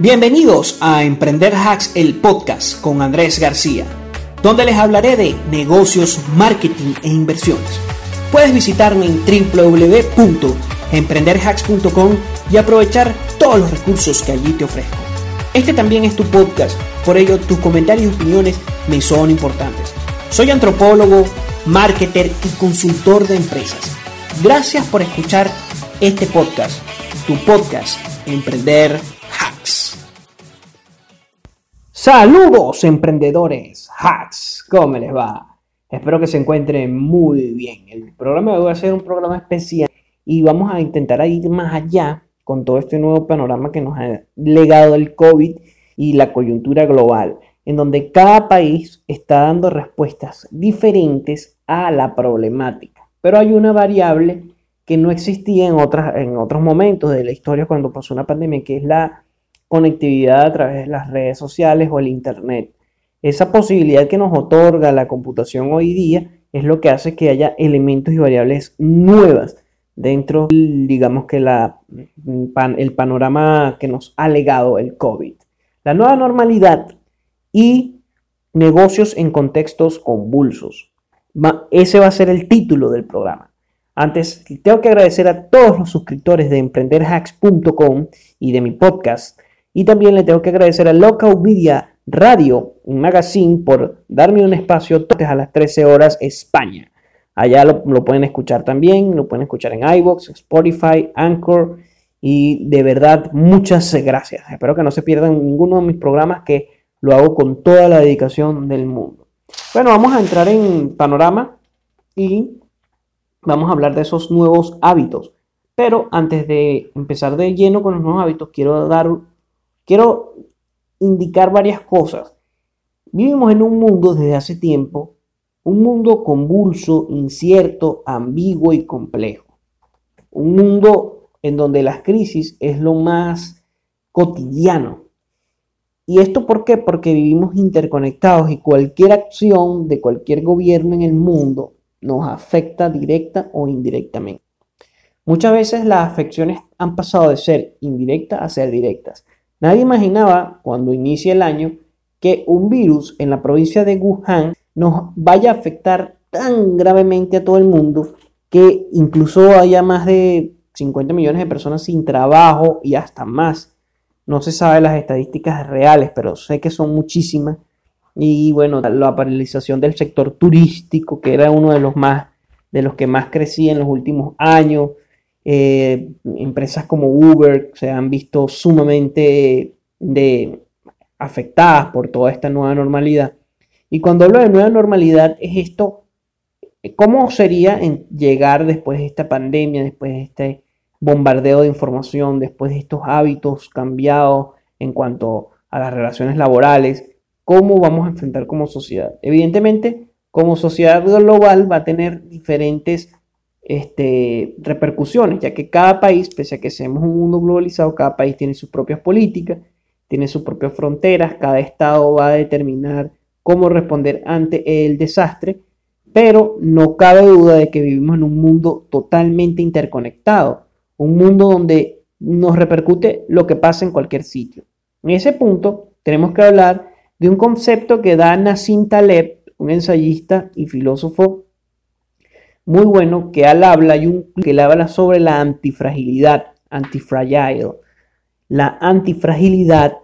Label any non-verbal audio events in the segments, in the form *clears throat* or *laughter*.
Bienvenidos a Emprender Hacks, el podcast con Andrés García, donde les hablaré de negocios, marketing e inversiones. Puedes visitarme en www.emprenderhacks.com y aprovechar todos los recursos que allí te ofrezco. Este también es tu podcast, por ello tus comentarios y opiniones me son importantes. Soy antropólogo, marketer y consultor de empresas. Gracias por escuchar este podcast, tu podcast, Emprender Hacks. Saludos emprendedores, hacks, ¿cómo les va? Espero que se encuentren muy bien. El programa va a ser un programa especial y vamos a intentar ir más allá con todo este nuevo panorama que nos ha legado el COVID y la coyuntura global, en donde cada país está dando respuestas diferentes a la problemática. Pero hay una variable que no existía en, otras, en otros momentos de la historia cuando pasó una pandemia, que es la conectividad a través de las redes sociales o el Internet. Esa posibilidad que nos otorga la computación hoy día es lo que hace que haya elementos y variables nuevas dentro, digamos que la, el panorama que nos ha legado el COVID. La nueva normalidad y negocios en contextos convulsos. Ese va a ser el título del programa. Antes, tengo que agradecer a todos los suscriptores de emprenderhacks.com y de mi podcast y también le tengo que agradecer a Local Media Radio, un magazine, por darme un espacio a las 13 horas España. Allá lo, pueden escuchar también, lo pueden escuchar en iVoox, Spotify, Anchor. Y de verdad, muchas gracias. Espero que no se pierdan ninguno de mis programas que lo hago con toda la dedicación del mundo. Bueno, vamos a entrar en panorama y vamos a hablar de esos nuevos hábitos. Pero antes de empezar de lleno con los nuevos hábitos, quiero dar quiero indicar varias cosas. Vivimos en un mundo desde hace tiempo, un mundo convulso, incierto, ambiguo y complejo. Un mundo en donde las crisis es lo más cotidiano. ¿Y esto por qué? Porque vivimos interconectados y cualquier acción de cualquier gobierno en el mundo nos afecta directa o indirectamente. Muchas veces las afecciones han pasado de ser indirectas a ser directas. Nadie imaginaba cuando inicia el año que un virus en la provincia de Wuhan nos vaya a afectar tan gravemente a todo el mundo que incluso haya más de 50 millones de personas sin trabajo y hasta más. No se sabe las estadísticas reales, pero sé que son muchísimas. Y bueno, la paralización del sector turístico, que era uno de los más de los que más crecía en los últimos años, eh, empresas como Uber se han visto sumamente de, afectadas por toda esta nueva normalidad. Y cuando hablo de nueva normalidad es esto, ¿cómo sería en llegar después de esta pandemia, después de este bombardeo de información, después de estos hábitos cambiados en cuanto a las relaciones laborales? ¿Cómo vamos a enfrentar como sociedad? Evidentemente, como sociedad global va a tener diferentes este, repercusiones, ya que cada país, pese a que seamos un mundo globalizado, cada país tiene sus propias políticas, tiene sus propias fronteras, cada estado va a determinar cómo responder ante el desastre, pero no cabe duda de que vivimos en un mundo totalmente interconectado, un mundo donde nos repercute lo que pasa en cualquier sitio. En ese punto tenemos que hablar de un concepto que da Nassim Taleb, un ensayista y filósofo muy bueno que él habla y un que le habla sobre la antifragilidad, antifragile. La antifragilidad,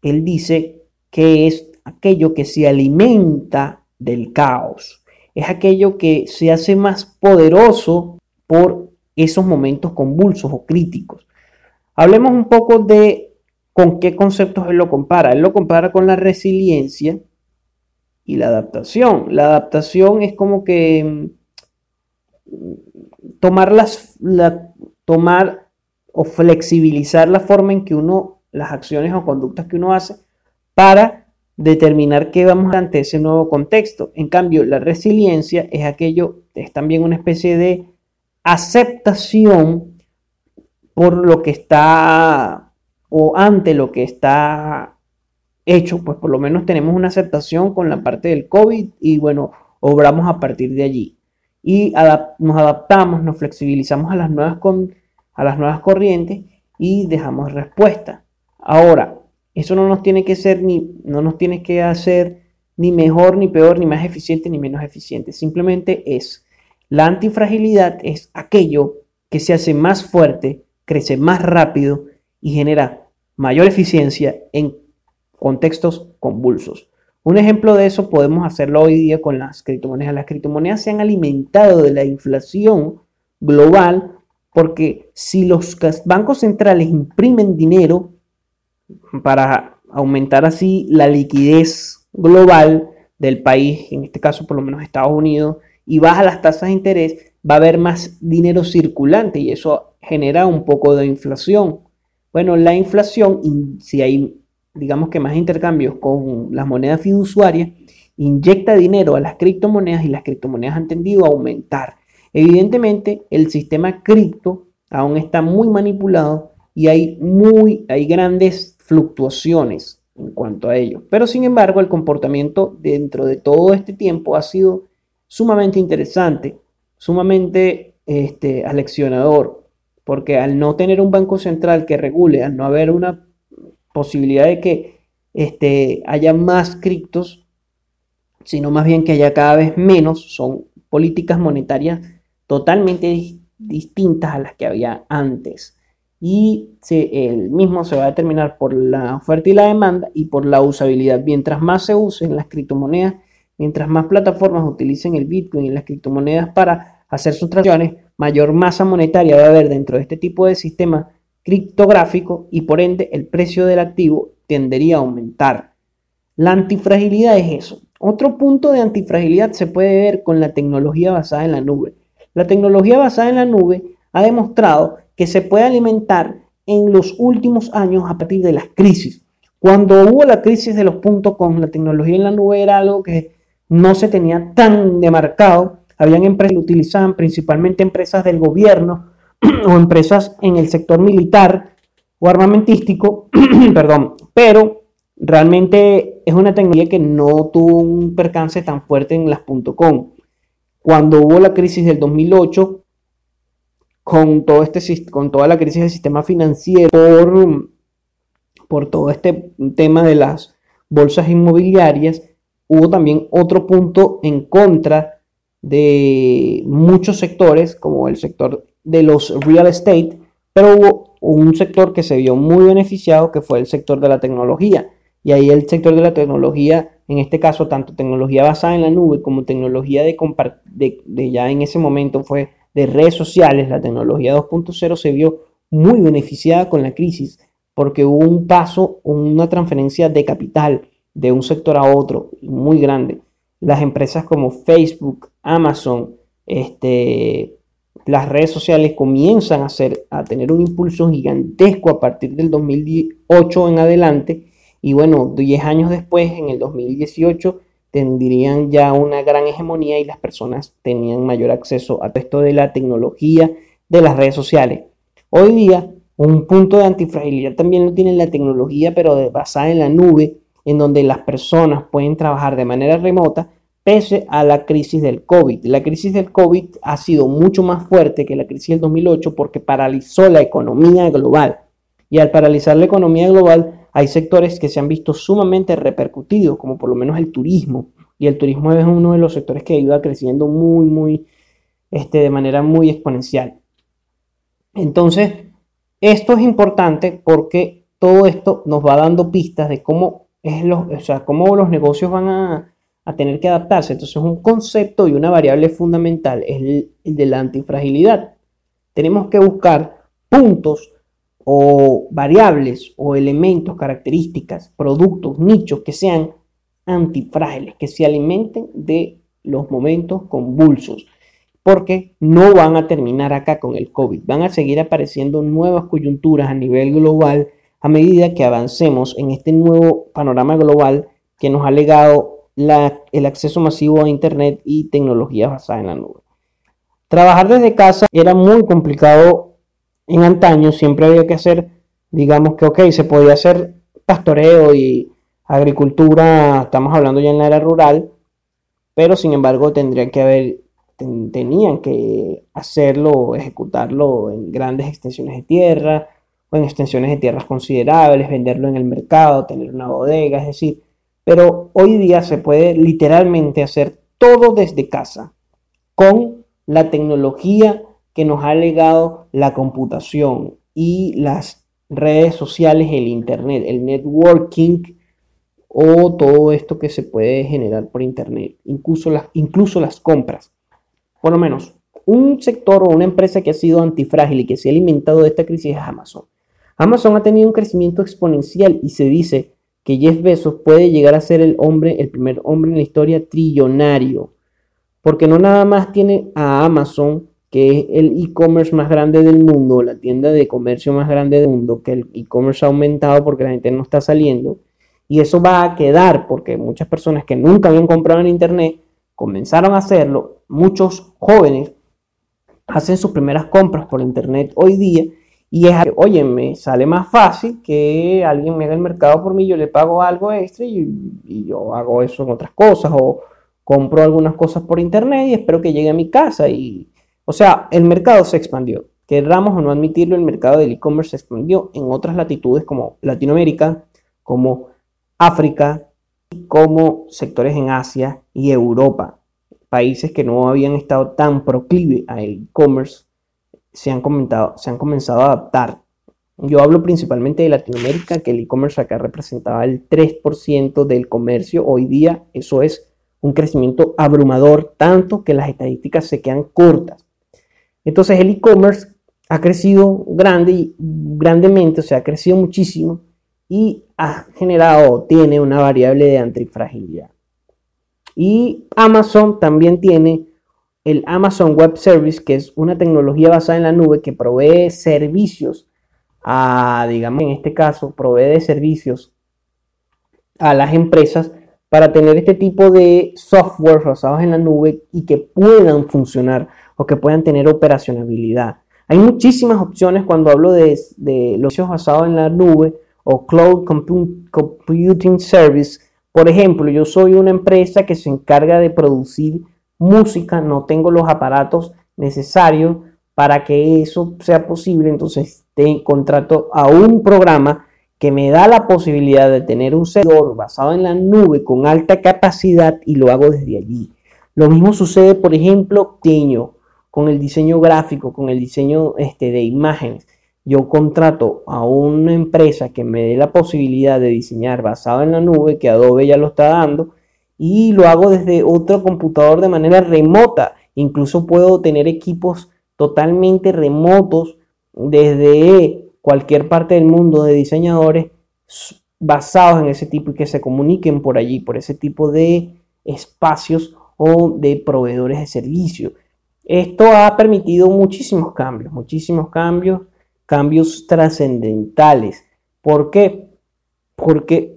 él dice que es aquello que se alimenta del caos. Es aquello que se hace más poderoso por esos momentos convulsos o críticos. Hablemos un poco de con qué conceptos él lo compara. Él lo compara con la resiliencia y la adaptación. La adaptación es como que tomar las, tomar o flexibilizar la forma en que uno, las acciones o conductas que uno hace para determinar qué vamos ante ese nuevo contexto. En cambio, la resiliencia es aquello, es también una especie de aceptación por lo que está o ante lo que está hecho, pues por lo menos tenemos una aceptación con la parte del COVID y bueno, obramos a partir de allí y nos adaptamos, nos flexibilizamos a las, nuevas a las nuevas corrientes y dejamos respuesta. Ahora, Eso no nos tiene que ser ni, no nos tiene que hacer ni mejor, ni peor, ni más eficiente, ni menos eficiente. Simplemente es la antifragilidad es aquello que se hace más fuerte, crece más rápido y genera mayor eficiencia en contextos convulsos. Un ejemplo de eso podemos hacerlo hoy día con las criptomonedas. Las criptomonedas se han alimentado de la inflación global porque si los bancos centrales imprimen dinero para aumentar así la liquidez global del país, en este caso por lo menos Estados Unidos, y baja las tasas de interés, va a haber más dinero circulante y eso genera un poco de inflación. Bueno, la inflación, si hay, digamos que más intercambios con las monedas fiduciarias, inyecta dinero a las criptomonedas y las criptomonedas han tendido a aumentar. Evidentemente, el sistema cripto aún está muy manipulado y hay, muy, hay grandes fluctuaciones en cuanto a ello. Pero sin embargo, el comportamiento dentro de todo este tiempo ha sido sumamente interesante, sumamente este, aleccionador, porque al no tener un banco central que regule, al no haber una posibilidad de que este, haya más criptos, sino más bien que haya cada vez menos, son políticas monetarias totalmente distintas a las que había antes. Y el mismo se va a determinar por la oferta y la demanda y por la usabilidad. Mientras más se usen las criptomonedas, mientras más plataformas utilicen el Bitcoin y las criptomonedas para hacer sus transacciones, mayor masa monetaria va a haber dentro de este tipo de sistema criptográfico y por ende el precio del activo tendería a aumentar. La antifragilidad es eso. Otro punto de antifragilidad se puede ver con la tecnología basada en la nube. La tecnología basada en la nube ha demostrado que se puede alimentar en los últimos años a partir de las crisis. Cuando hubo la crisis de los puntos con la tecnología en la nube era algo que no se tenía tan demarcado. Habían empresas que lo utilizaban, principalmente empresas del gobierno *clears throat* o empresas en el sector militar o armamentístico, *clears throat* perdón, pero realmente es una tecnología que no tuvo un percance tan fuerte en las .com. Cuando hubo la crisis del 2008, con, todo este, con toda la crisis del sistema financiero, por, por todo este tema de las bolsas inmobiliarias, hubo también otro punto en contra de muchos sectores, como el sector de los real estate, pero hubo un sector que se vio muy beneficiado, que fue el sector de la tecnología. Y ahí el sector de la tecnología en este caso tanto tecnología basada en la nube como tecnología de, de, ya en ese momento fue de redes sociales, la tecnología 2.0 se vio muy beneficiada con la crisis porque hubo un paso, una transferencia de capital de un sector a otro muy grande. Las empresas como Facebook, Amazon, este, las redes sociales comienzan a, hacer, a tener un impulso gigantesco a partir del 2008 en adelante y bueno, 10 años después, en el 2018, tendrían ya una gran hegemonía y las personas tenían mayor acceso a esto de la tecnología, de las redes sociales. Hoy día, un punto de antifragilidad también lo tiene la tecnología, pero basada en la nube, en donde las personas pueden trabajar de manera remota pese a la crisis del COVID. La crisis del COVID ha sido mucho más fuerte que la crisis del 2008 porque paralizó la economía global. Y al paralizar la economía global, hay sectores que se han visto sumamente repercutidos, como por lo menos el turismo. Y el turismo es uno de los sectores que ido creciendo muy, muy, este, de manera muy exponencial. Entonces, esto es importante porque todo esto nos va dando pistas de cómo, es los, o sea, cómo los negocios van a, a, tener que adaptarse. Entonces, un concepto y una variable fundamental es el, de la antifragilidad. Tenemos que buscar puntos o variables o elementos, características, productos, nichos que sean antifrágiles, que se alimenten de los momentos convulsos, porque no van a terminar acá con el COVID, van a seguir apareciendo nuevas coyunturas a nivel global a medida que avancemos en este nuevo panorama global que nos ha legado el acceso masivo a Internet y tecnologías basadas en la nube. Trabajar desde casa era muy complicado en antaño siempre había que hacer, digamos que, ok, se podía hacer pastoreo y agricultura, estamos hablando ya en la era rural, pero sin embargo tendrían que haber, tenían que hacerlo, ejecutarlo en grandes extensiones de tierra, o en extensiones de tierras considerables, venderlo en el mercado, tener una bodega, es decir, pero hoy día se puede literalmente hacer todo desde casa con la tecnología que nos ha legado la computación y las redes sociales, el internet, el networking o todo esto que se puede generar por internet, incluso las, incluso las compras. Por lo menos, un sector o una empresa que ha sido antifrágil y que se ha alimentado de esta crisis es Amazon. Amazon ha tenido un crecimiento exponencial y se dice que Jeff Bezos puede llegar a ser el hombre, el primer hombre en la historia trillonario. Porque no nada más tiene a Amazon, que es el e-commerce más grande del mundo, la tienda de comercio más grande del mundo, que el e-commerce ha aumentado porque la gente no está saliendo. Y eso va a quedar porque muchas personas que nunca habían comprado en internet comenzaron a hacerlo. Muchos jóvenes hacen sus primeras compras por internet hoy día y es, oye, me sale más fácil que alguien me haga el mercado por mí, yo le pago algo extra y, yo hago eso en otras cosas o compro algunas cosas por internet y espero que llegue a mi casa. Y, o sea, el mercado se expandió. Querramos o no admitirlo, el mercado del e-commerce se expandió en otras latitudes como Latinoamérica, como África, como sectores en Asia y Europa. Países que no habían estado tan proclive al e-commerce se han, comentado, se han comenzado a adaptar. Yo hablo principalmente de Latinoamérica, que el e-commerce acá representaba el 3% del comercio. Hoy día eso es un crecimiento abrumador, tanto que las estadísticas se quedan cortas. Entonces el e-commerce ha crecido grande, grandemente, o sea, ha crecido muchísimo y ha generado, tiene una variable de antifragilidad. Y Amazon también tiene el Amazon Web Service, que es una tecnología basada en la nube que provee servicios a, digamos, en este caso, provee servicios a las empresas para tener este tipo de software basados en la nube y que puedan funcionar o que puedan tener operacionalidad. Hay muchísimas opciones cuando hablo de, de los servicios basados en la nube o Cloud Computing Service. Por ejemplo, yo soy una empresa que se encarga de producir música, no tengo los aparatos necesarios para que eso sea posible, entonces te contrato a un programa que me da la posibilidad de tener un servidor basado en la nube con alta capacidad y lo hago desde allí. Lo mismo sucede, por ejemplo, con el diseño gráfico, con el diseño este, de imágenes. Yo contrato a una empresa que me dé la posibilidad de diseñar basado en la nube, que Adobe ya lo está dando, y lo hago desde otro computador de manera remota. Incluso puedo tener equipos totalmente remotos desde cualquier parte del mundo de diseñadores basados en ese tipo y que se comuniquen por allí, por ese tipo de espacios o de proveedores de servicios. Esto ha permitido muchísimos cambios, muchísimos cambios, cambios trascendentales. ¿Por qué? Porque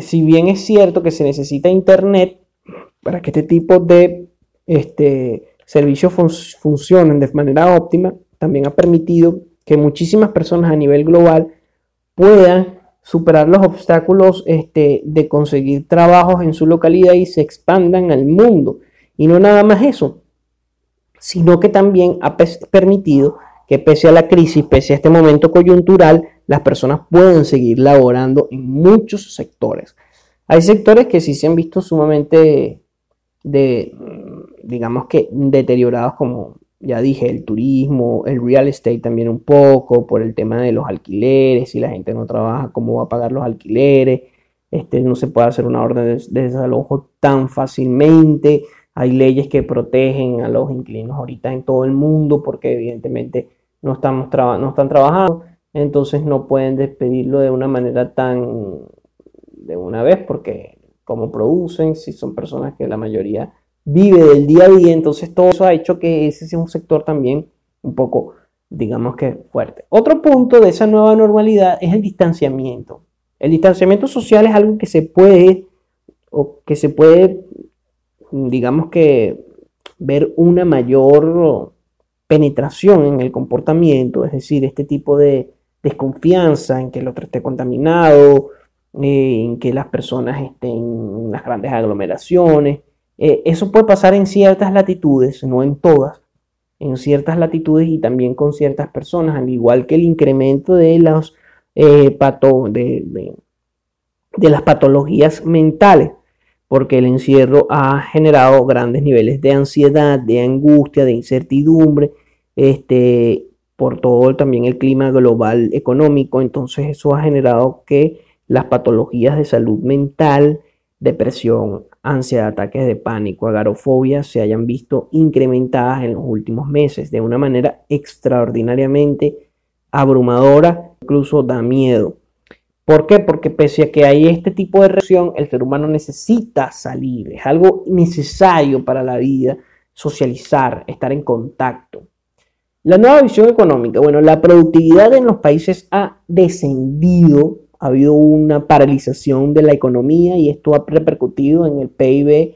si bien es cierto que se necesita Internet para que este tipo de este, servicios funcionen de manera óptima, también ha permitido que muchísimas personas a nivel global puedan superar los obstáculos este, de conseguir trabajos en su localidad y se expandan al mundo. Y no nada más eso, sino que también ha permitido que pese a la crisis, pese a este momento coyuntural, las personas pueden seguir laborando en muchos sectores. Hay sectores que sí se han visto sumamente de, digamos que deteriorados como ya dije, el turismo, el real estate también un poco, por el tema de los alquileres, si la gente no trabaja, cómo va a pagar los alquileres, este, no se puede hacer una orden de, desalojo tan fácilmente, hay leyes que protegen a los inquilinos ahorita en todo el mundo porque evidentemente no, están trabajando entonces no pueden despedirlo de una manera tan de una vez porque como producen, si son personas que la mayoría vive del día a día, entonces todo eso ha hecho que ese sea un sector también un poco, digamos que fuerte. Otro punto de esa nueva normalidad es el distanciamiento. El distanciamiento social es algo que se puede, o que se puede, digamos que, ver una mayor penetración en el comportamiento, es decir, este tipo de, desconfianza, en que el otro esté contaminado, eh, en que las personas estén en las grandes aglomeraciones. Eh, eso puede pasar en ciertas latitudes, no en todas. en ciertas latitudes y también con ciertas personas, al igual que el incremento de, eh, las patologías mentales, porque el encierro ha generado grandes niveles de ansiedad, de angustia, de incertidumbre, este, por todo también el clima global económico, entonces eso ha generado que las patologías de salud mental, depresión, ansiedad, ataques de pánico, agarofobia se hayan visto incrementadas en los últimos meses de una manera extraordinariamente abrumadora, incluso da miedo. ¿Por qué? Porque pese a que hay este tipo de reacción, el ser humano necesita salir, es algo necesario para la vida, socializar, estar en contacto. La nueva visión económica, bueno, la productividad en los países ha descendido ha habido una paralización de la economía y esto ha repercutido en el PIB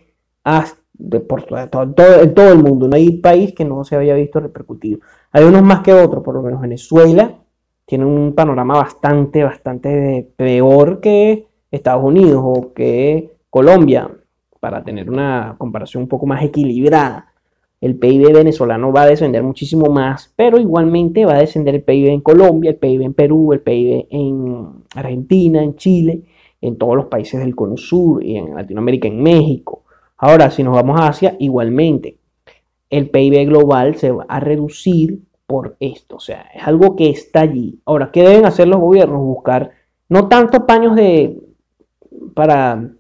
de, por en todo el mundo. No hay país que no se haya visto repercutido. Hay unos más que otros, por lo menos Venezuela tiene un panorama bastante, bastante peor que Estados Unidos o que Colombia, para tener una comparación un poco más equilibrada el PIB venezolano va a descender muchísimo más, pero igualmente va a descender el PIB en Colombia, el PIB en Perú, el PIB en Argentina, en Chile, en todos los países del Cono Sur y en Latinoamérica, en México. Ahora, si nos vamos a Asia, igualmente, el PIB global se va a reducir por esto, o sea, es algo que está allí. Ahora, ¿qué deben hacer los gobiernos? Buscar no tanto paños de para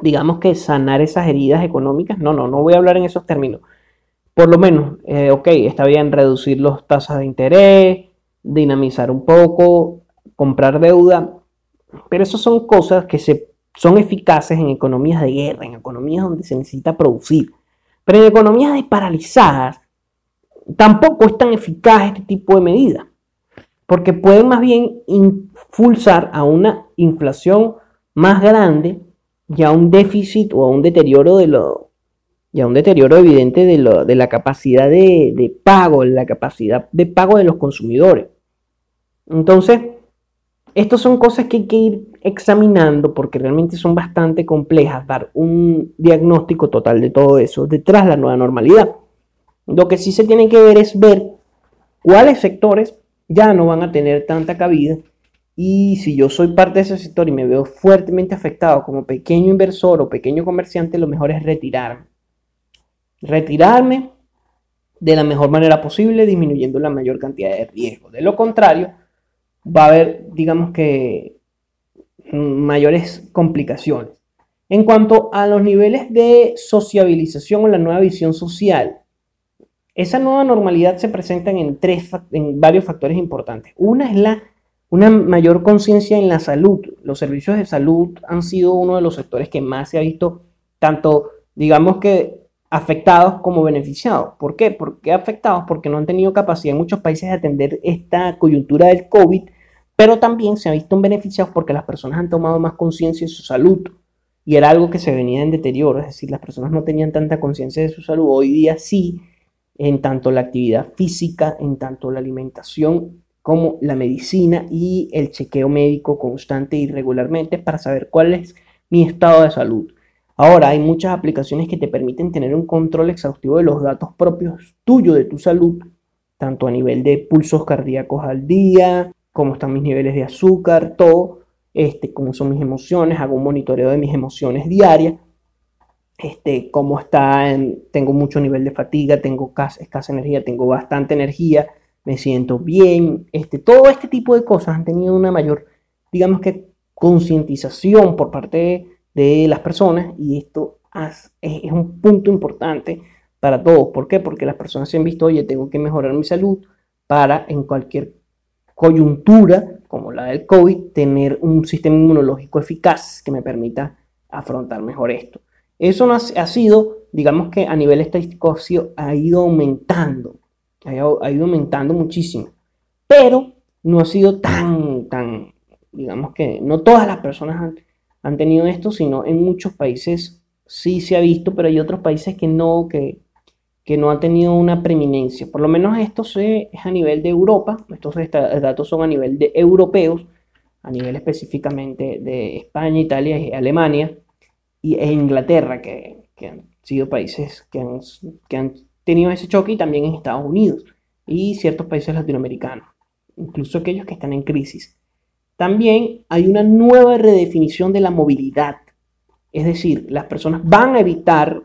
digamos que sanar esas heridas económicas, no, no, no voy a hablar en esos términos, por lo menos, eh, ok, está bien reducir las tasas de interés, dinamizar un poco, comprar deuda, pero eso son cosas que se, son eficaces en economías de guerra, en economías donde se necesita producir. Pero en economías de paralizadas, tampoco es tan eficaz este tipo de medidas, porque pueden más bien impulsar a una inflación más grande y a un déficit o a un deterioro de, lo, y a un deterioro evidente de, la capacidad de, pago, la capacidad de pago de los consumidores. Entonces, estas son cosas que hay que ir examinando porque realmente son bastante complejas dar un diagnóstico total de todo eso detrás de la nueva normalidad. Lo que sí se tiene que ver es ver cuáles sectores ya no van a tener tanta cabida y si yo soy parte de ese sector y me veo fuertemente afectado como pequeño inversor o pequeño comerciante, lo mejor es retirarme retirarme de la mejor manera posible, disminuyendo la mayor cantidad de riesgo. De lo contrario, va a haber, digamos que, mayores complicaciones. En cuanto a los niveles de sociabilización o la nueva visión social, esa nueva normalidad se presenta en, tres, en varios factores importantes. Una es la, una mayor conciencia en la salud. Los servicios de salud han sido uno de los sectores que más se ha visto, tanto, digamos que afectados como beneficiados. ¿Por qué? ¿Por qué afectados? Porque no han tenido capacidad en muchos países de atender esta coyuntura del COVID, pero también se han visto beneficiados porque las personas han tomado más conciencia de su salud. Y era algo que se venía en deterioro, es decir, las personas no tenían tanta conciencia de su salud. Hoy día sí, en tanto la actividad física, en tanto la alimentación como la medicina y el chequeo médico constante y regularmente para saber cuál es mi estado de salud. Ahora hay muchas aplicaciones que te permiten tener un control exhaustivo de los datos propios tuyos de tu salud, tanto a nivel de pulsos cardíacos al día, cómo están mis niveles de azúcar, todo, este, cómo son mis emociones, hago un monitoreo de mis emociones diarias, este, cómo está, tengo mucho nivel de fatiga, tengo escasa energía, tengo bastante energía, me siento bien, este, todo este tipo de cosas han tenido una mayor, digamos que, concientización por parte de de las personas y esto es un punto importante para todos. ¿Por qué? Porque las personas se han visto, oye, tengo que mejorar mi salud para en cualquier coyuntura como la del COVID tener un sistema inmunológico eficaz que me permita afrontar mejor esto. Eso ha, sido, digamos que a nivel estadístico ha, ido aumentando, ha, ha ido aumentando muchísimo, pero no ha sido tan, tan, digamos que no todas las personas han, han tenido esto, sino en muchos países sí se ha visto, pero hay otros países que no, que, que no han tenido una preeminencia. Por lo menos esto es a nivel de Europa, estos datos son a nivel de europeos, a nivel específicamente de España, Italia y Alemania, y, e Inglaterra, que, que han sido países que han, que han tenido ese choque y también en Estados Unidos y ciertos países latinoamericanos, incluso aquellos que están en crisis. También hay una nueva redefinición de la movilidad, es decir, las personas van a evitar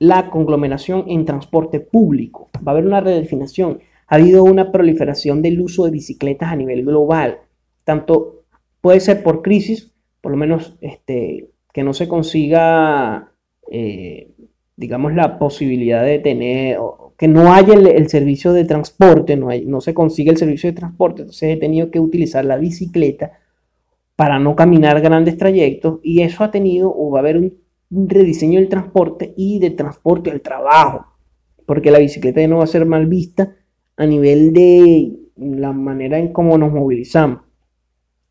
la conglomeración en transporte público, va a haber una redefinición. Ha habido una proliferación del uso de bicicletas a nivel global, tanto puede ser por crisis, por lo menos este, que no se consiga, eh, digamos, la posibilidad de tener, que no haya el, servicio de transporte, no, hay, no se consigue el servicio de transporte, entonces he tenido que utilizar la bicicleta para no caminar grandes trayectos y eso ha tenido o va a haber un, rediseño del transporte y de transporte al trabajo, porque la bicicleta ya no va a ser mal vista a nivel de la manera en cómo nos movilizamos.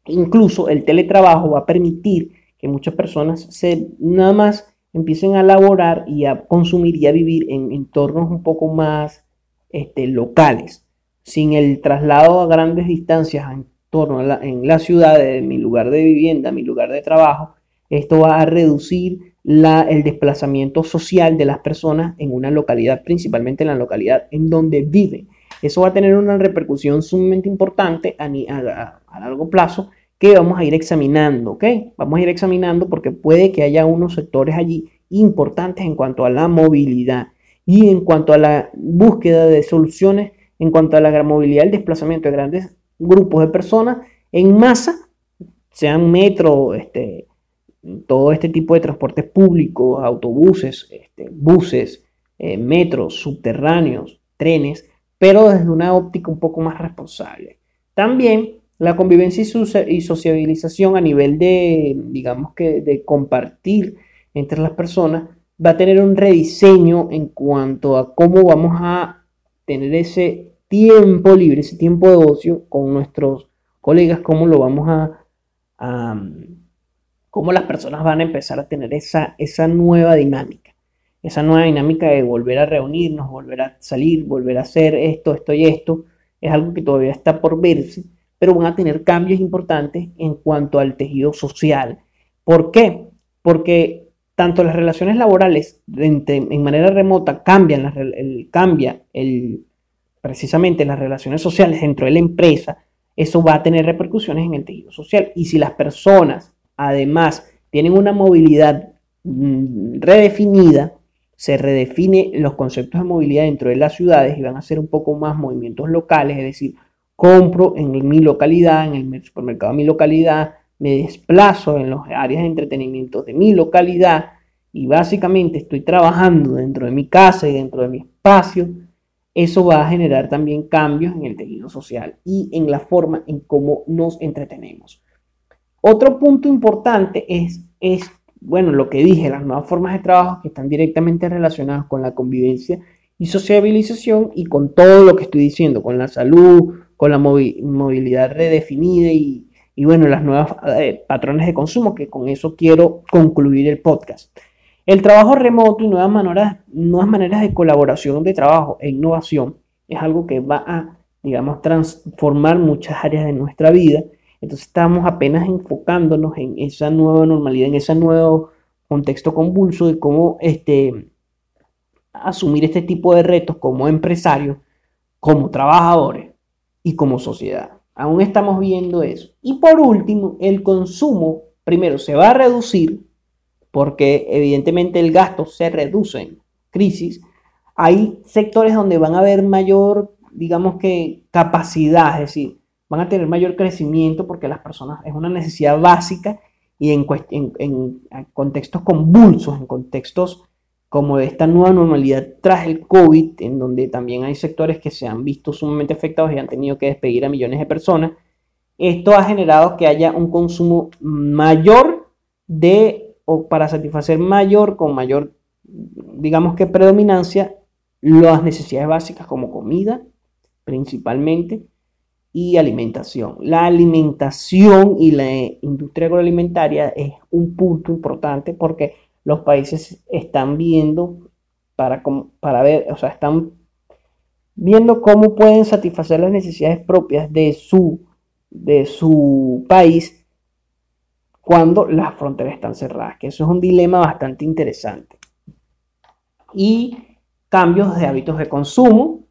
Incluso el teletrabajo va a permitir que muchas personas se nada más empiecen a laborar y a consumir y a vivir en entornos un poco más este, locales, sin el traslado a grandes distancias en torno a la, en la ciudad, de mi lugar de vivienda, mi lugar de trabajo. Esto va a reducir la, el desplazamiento social de las personas en una localidad, principalmente en la localidad en donde viven. Eso va a tener una repercusión sumamente importante a, a, a largo plazo que vamos a ir examinando, ¿ok? Vamos a ir examinando porque puede que haya unos sectores allí importantes en cuanto a la movilidad y en cuanto a la búsqueda de soluciones, en cuanto a la movilidad, el desplazamiento de grandes grupos de personas en masa, sean metro, este, todo este tipo de transportes públicos, autobuses, este, buses, eh, metros, subterráneos, trenes, pero desde una óptica un poco más responsable. También la convivencia y sociabilización a nivel de, digamos que, de compartir entre las personas va a tener un rediseño en cuanto a cómo vamos a tener ese tiempo libre, ese tiempo de ocio con nuestros colegas, cómo lo vamos a, cómo las personas van a empezar a tener esa, esa nueva dinámica, esa nueva dinámica de volver a reunirnos, volver a salir, volver a hacer esto, esto y esto, es algo que todavía está por verse pero van a tener cambios importantes en cuanto al tejido social. ¿Por qué? Porque tanto las relaciones laborales en manera remota cambian, el, cambia el, precisamente las relaciones sociales dentro de la empresa, eso va a tener repercusiones en el tejido social. Y si las personas además tienen una movilidad mm, redefinida, se redefine los conceptos de movilidad dentro de las ciudades y van a ser un poco más movimientos locales, es decir, compro en mi localidad, en el supermercado de mi localidad, me desplazo en las áreas de entretenimiento de mi localidad y básicamente estoy trabajando dentro de mi casa y dentro de mi espacio, eso va a generar también cambios en el tejido social y en la forma en cómo nos entretenemos. Otro punto importante es, es, bueno, lo que dije, las nuevas formas de trabajo que están directamente relacionadas con la convivencia y sociabilización y con todo lo que estoy diciendo, con la salud, con la movilidad redefinida y, bueno, las nuevas eh, patrones de consumo, que con eso quiero concluir el podcast. El trabajo remoto y nuevas maneras, nuevas maneras de colaboración de trabajo e innovación es algo que va a, digamos, transformar muchas áreas de nuestra vida. Entonces estamos apenas enfocándonos en esa nueva normalidad, en ese nuevo contexto convulso de cómo este, asumir este tipo de retos como empresarios, como trabajadores y como sociedad. Aún estamos viendo eso. Y por último, el consumo, primero, se va a reducir porque evidentemente el gasto se reduce en crisis. Hay sectores donde van a haber mayor, digamos que, capacidad, es decir, van a tener mayor crecimiento porque las personas es una necesidad básica y en, en, en contextos convulsos, en contextos como de esta nueva normalidad tras el COVID, en donde también hay sectores que se han visto sumamente afectados y han tenido que despedir a millones de personas, esto ha generado que haya un consumo mayor de, o para satisfacer mayor, con mayor, digamos que predominancia, las necesidades básicas como comida, principalmente, y alimentación. La alimentación y la industria agroalimentaria es un punto importante porque los países están viendo para, para ver, o sea, están viendo cómo pueden satisfacer las necesidades propias de su, de su país cuando las fronteras están cerradas, que eso es un dilema bastante interesante. Y cambios de hábitos de consumo,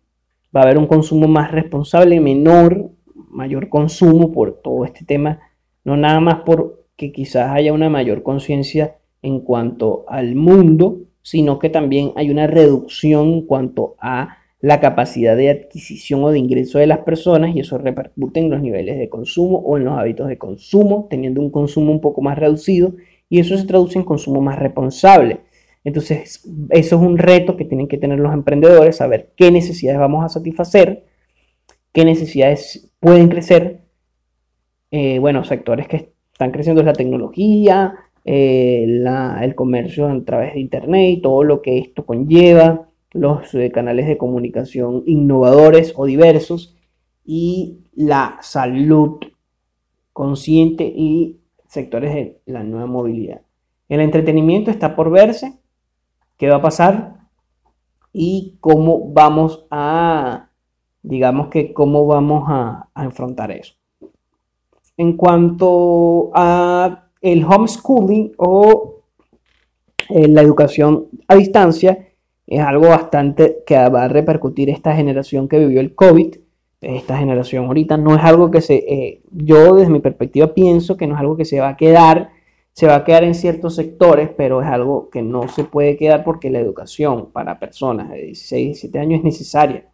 va a haber un consumo más responsable, menor, mayor consumo por todo este tema, no nada más porque quizás haya una mayor conciencia en cuanto al mundo, sino que también hay una reducción en cuanto a la capacidad de adquisición o de ingreso de las personas y eso repercute en los niveles de consumo o en los hábitos de consumo, teniendo un consumo un poco más reducido y eso se traduce en consumo más responsable. Entonces, eso es un reto que tienen que tener los emprendedores, saber qué necesidades vamos a satisfacer, qué necesidades pueden crecer. Eh, bueno, sectores que están creciendo es la tecnología, eh, el comercio a través de Internet y todo lo que esto conlleva, los eh, canales de comunicación innovadores o diversos y la salud consciente y sectores de la nueva movilidad. El entretenimiento está por verse, qué va a pasar y cómo vamos a, digamos que cómo vamos a, a enfrentar eso. En cuanto a el homeschooling o eh, la educación a distancia, es algo bastante que va a repercutir esta generación que vivió el COVID. Esta generación ahorita no es algo que se, eh, yo desde mi perspectiva pienso que no es algo que se va a quedar, se va a quedar en ciertos sectores, pero es algo que no se puede quedar porque la educación para personas de 16, 17 años es necesaria.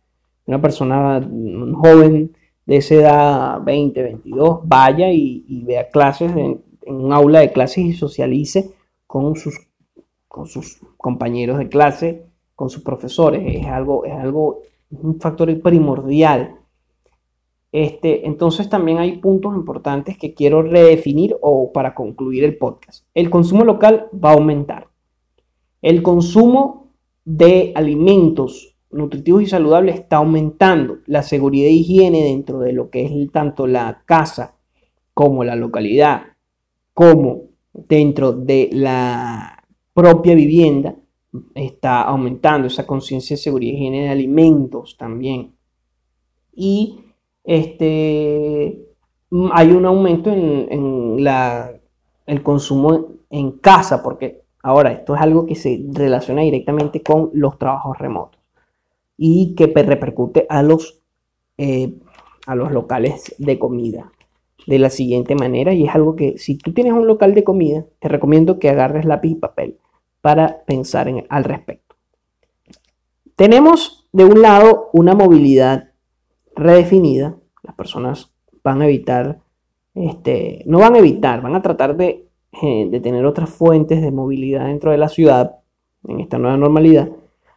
Una persona, joven de esa edad, 20, 22, vaya y, vea clases en, en un aula de clases y socialice con sus, con sus compañeros de clase con sus profesores. Es algo, es algo, un factor primordial. Este, entonces también hay puntos importantes que quiero redefinir o para concluir el podcast. El consumo local va a aumentar. El consumo de alimentos nutritivos y saludables está aumentando. La seguridad e higiene dentro de lo que es tanto la casa como la localidad, como dentro de la propia vivienda, está aumentando esa conciencia de seguridad y higiene de alimentos también. Y este, hay un aumento en, el consumo en casa, porque ahora esto es algo que se relaciona directamente con los trabajos remotos y que repercute a los, eh, a los locales de comida de la siguiente manera y es algo que si tú tienes un local de comida, te recomiendo que agarres lápiz y papel para pensar en, al respecto. Tenemos de un lado una movilidad redefinida, las personas van a evitar, este, no van a evitar, van a tratar de, eh, de tener otras fuentes de movilidad dentro de la ciudad en esta nueva normalidad.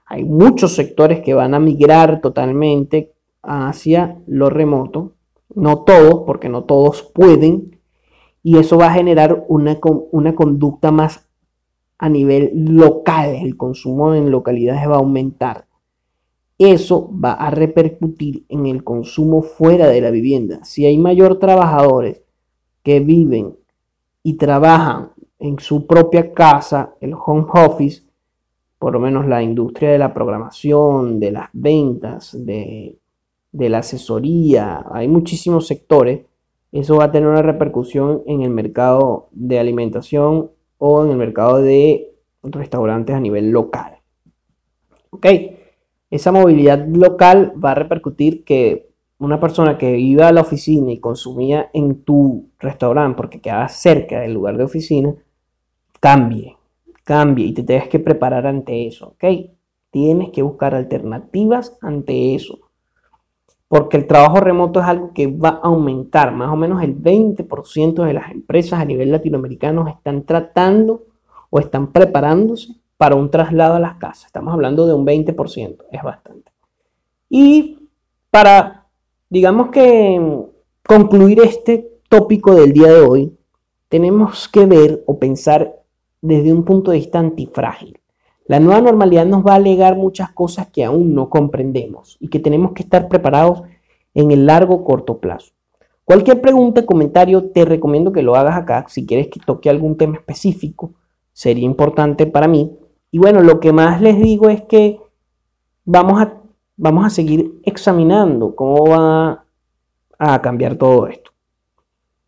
Hay muchos sectores que van a migrar totalmente hacia lo remoto, no todos, porque no todos pueden, y eso va a generar una, una conducta más a nivel local, el consumo en localidades va a aumentar. Eso va a repercutir en el consumo fuera de la vivienda. Si hay mayor trabajadores que viven y trabajan en su propia casa, el home office, por lo menos la industria de la programación, de las ventas, de, de la asesoría, hay muchísimos sectores, eso va a tener una repercusión en el mercado de alimentación o en el mercado de restaurantes a nivel local. ¿Ok? Esa movilidad local va a repercutir que una persona que iba a la oficina y consumía en tu restaurante porque quedaba cerca del lugar de oficina, cambie, cambie y te tienes que preparar ante eso, ¿ok? Tienes que buscar alternativas ante eso porque el trabajo remoto es algo que va a aumentar. Más o menos el 20% de las empresas a nivel latinoamericano están tratando o están preparándose para un traslado a las casas. Estamos hablando de un 20%, es bastante. Y para, digamos que concluir este tópico del día de hoy, tenemos que ver o pensar desde un punto de vista antifrágil. La nueva normalidad nos va a alegar muchas cosas que aún no comprendemos y que tenemos que estar preparados en el largo corto plazo. Cualquier pregunta, comentario, te recomiendo que lo hagas acá. Si quieres que toque algún tema específico, sería importante para mí. Y bueno, lo que más les digo es que vamos a, vamos a seguir examinando cómo va a cambiar todo esto.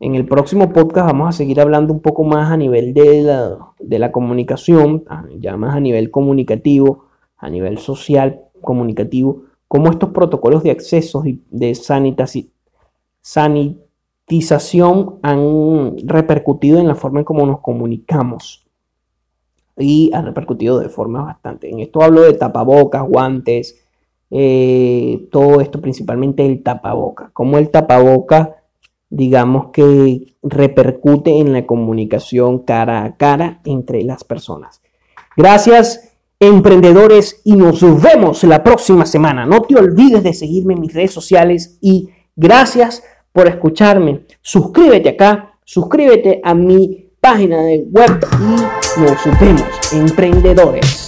En el próximo podcast vamos a seguir hablando un poco más a nivel de la, comunicación, ya más a nivel comunicativo, a nivel social, comunicativo, cómo estos protocolos de acceso y de sanitización han repercutido en la forma en cómo nos comunicamos y han repercutido de forma bastante. En esto hablo de tapabocas, guantes, eh, todo esto principalmente el tapaboca. Como el tapaboca, digamos que repercute en la comunicación cara a cara entre las personas. Gracias, emprendedores, y nos vemos la próxima semana. No te olvides de seguirme en mis redes sociales y gracias por escucharme. Suscríbete acá, suscríbete a mi página de web y nos vemos, emprendedores.